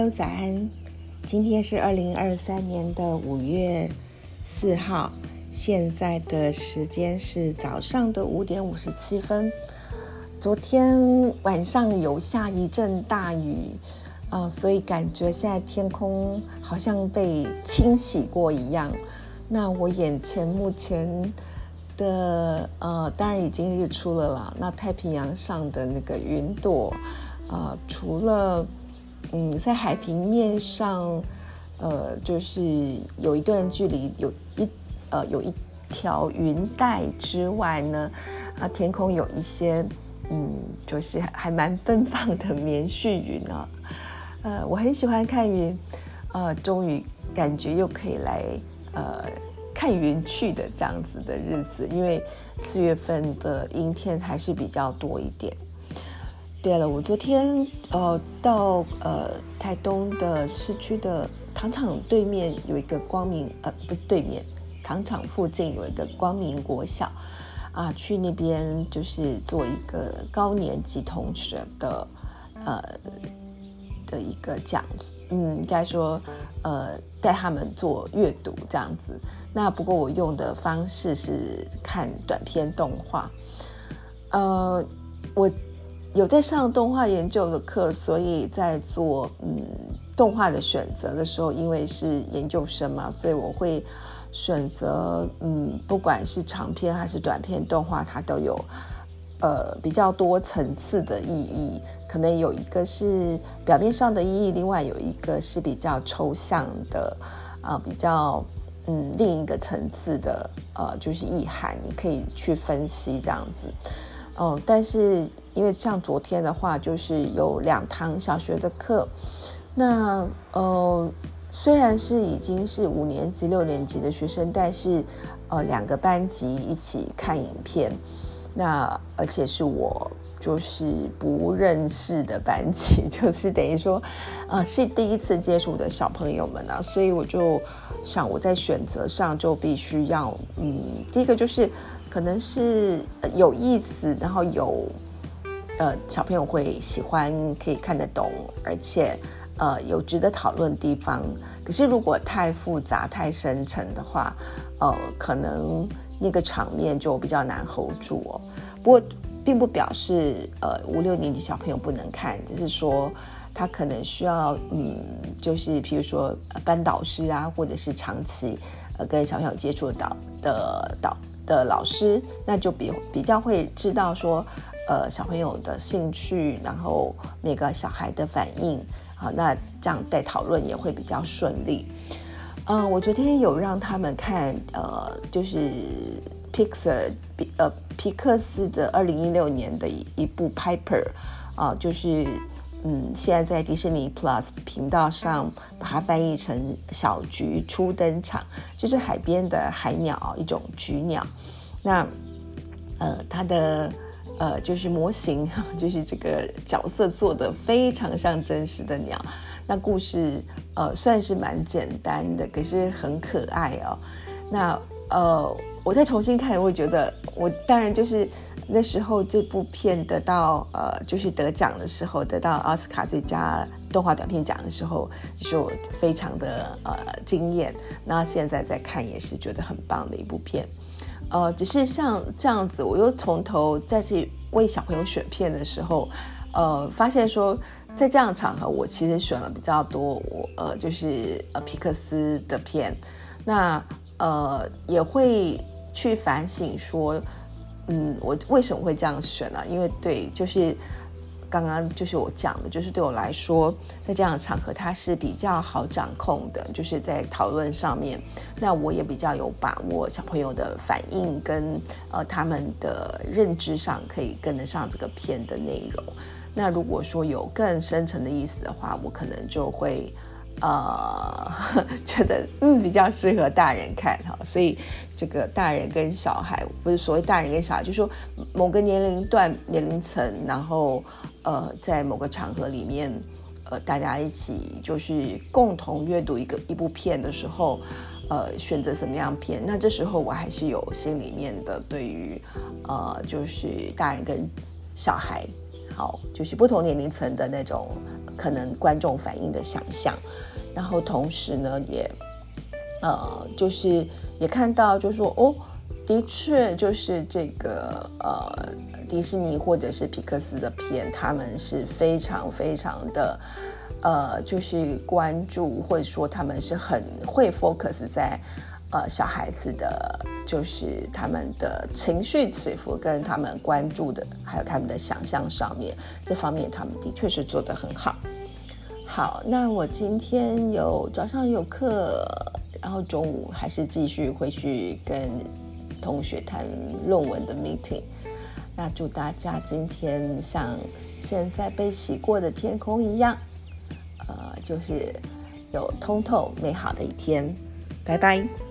Hello，早安！今天是二零二三年的五月四号，现在的时间是早上的五点五十七分。昨天晚上有下一阵大雨啊，所以感觉现在天空好像被清洗过一样。那我眼前目前的呃，当然已经日出了啦。那太平洋上的那个云朵啊，除了嗯，在海平面上，呃，就是有一段距离，有一呃有一条云带之外呢，啊，天空有一些嗯，就是还蛮奔放的棉絮云啊，呃，我很喜欢看云，呃，终于感觉又可以来呃看云去的这样子的日子，因为四月份的阴天还是比较多一点。对了，我昨天呃到呃台东的市区的糖厂对面有一个光明呃不对面糖厂附近有一个光明国小啊，去那边就是做一个高年级同学的呃的一个讲，嗯，应该说呃带他们做阅读这样子。那不过我用的方式是看短片动画，呃我。有在上动画研究的课，所以在做嗯动画的选择的时候，因为是研究生嘛，所以我会选择嗯不管是长片还是短片动画，它都有呃比较多层次的意义。可能有一个是表面上的意义，另外有一个是比较抽象的啊，比较嗯另一个层次的呃就是意涵，你可以去分析这样子。哦，但是因为像昨天的话，就是有两堂小学的课，那呃虽然是已经是五年级、六年级的学生，但是呃两个班级一起看影片，那而且是我就是不认识的班级，就是等于说呃是第一次接触的小朋友们啊，所以我就想我在选择上就必须要嗯，第一个就是。可能是有意思，然后有呃小朋友会喜欢，可以看得懂，而且呃有值得讨论的地方。可是如果太复杂、太深沉的话，呃，可能那个场面就比较难 hold 住哦。不过并不表示呃五六年级小朋友不能看，只是说他可能需要嗯，就是譬如说班导师啊，或者是长期呃跟小朋友接触的导的导。的老师，那就比比较会知道说，呃，小朋友的兴趣，然后每个小孩的反应，啊，那这样带讨论也会比较顺利。嗯，我昨天有让他们看，呃，就是 Pixar，呃，皮克斯的二零一六年的一一部 Piper，啊，就是。嗯，现在在迪士尼 Plus 频道上把它翻译成“小菊初登场”，就是海边的海鸟，一种菊鸟。那呃，它的呃就是模型，就是这个角色做的非常像真实的鸟。那故事呃算是蛮简单的，可是很可爱哦。那呃，我再重新看，我会觉得我当然就是。那时候这部片得到呃，就是得奖的时候，得到奥斯卡最佳动画短片奖的时候，就是我非常的呃惊艳。那现在再看也是觉得很棒的一部片。呃，只是像这样子，我又从头再去为小朋友选片的时候，呃，发现说在这样场合，我其实选了比较多，我呃就是呃皮克斯的片，那呃也会去反省说。嗯，我为什么会这样选呢？因为对，就是刚刚就是我讲的，就是对我来说，在这样的场合，它是比较好掌控的，就是在讨论上面，那我也比较有把握，小朋友的反应跟呃他们的认知上可以跟得上这个片的内容。那如果说有更深层的意思的话，我可能就会。呃，觉得嗯比较适合大人看哈，所以这个大人跟小孩不是所谓大人跟小孩，就说某个年龄段年龄层，然后呃在某个场合里面，呃大家一起就是共同阅读一个一部片的时候，呃选择什么样片，那这时候我还是有心里面的对于呃就是大人跟小孩。就是不同年龄层的那种可能观众反应的想象。然后同时呢，也呃，就是也看到，就说哦，的确就是这个呃，迪士尼或者是皮克斯的片，他们是非常非常的。呃，就是关注，或者说他们是很会 focus 在呃小孩子的，就是他们的情绪起伏跟他们关注的，还有他们的想象上面，这方面他们的确是做得很好。好，那我今天有早上有课，然后中午还是继续回去跟同学谈论文的 meeting。那祝大家今天像现在被洗过的天空一样。呃，就是有通透美好的一天，拜拜。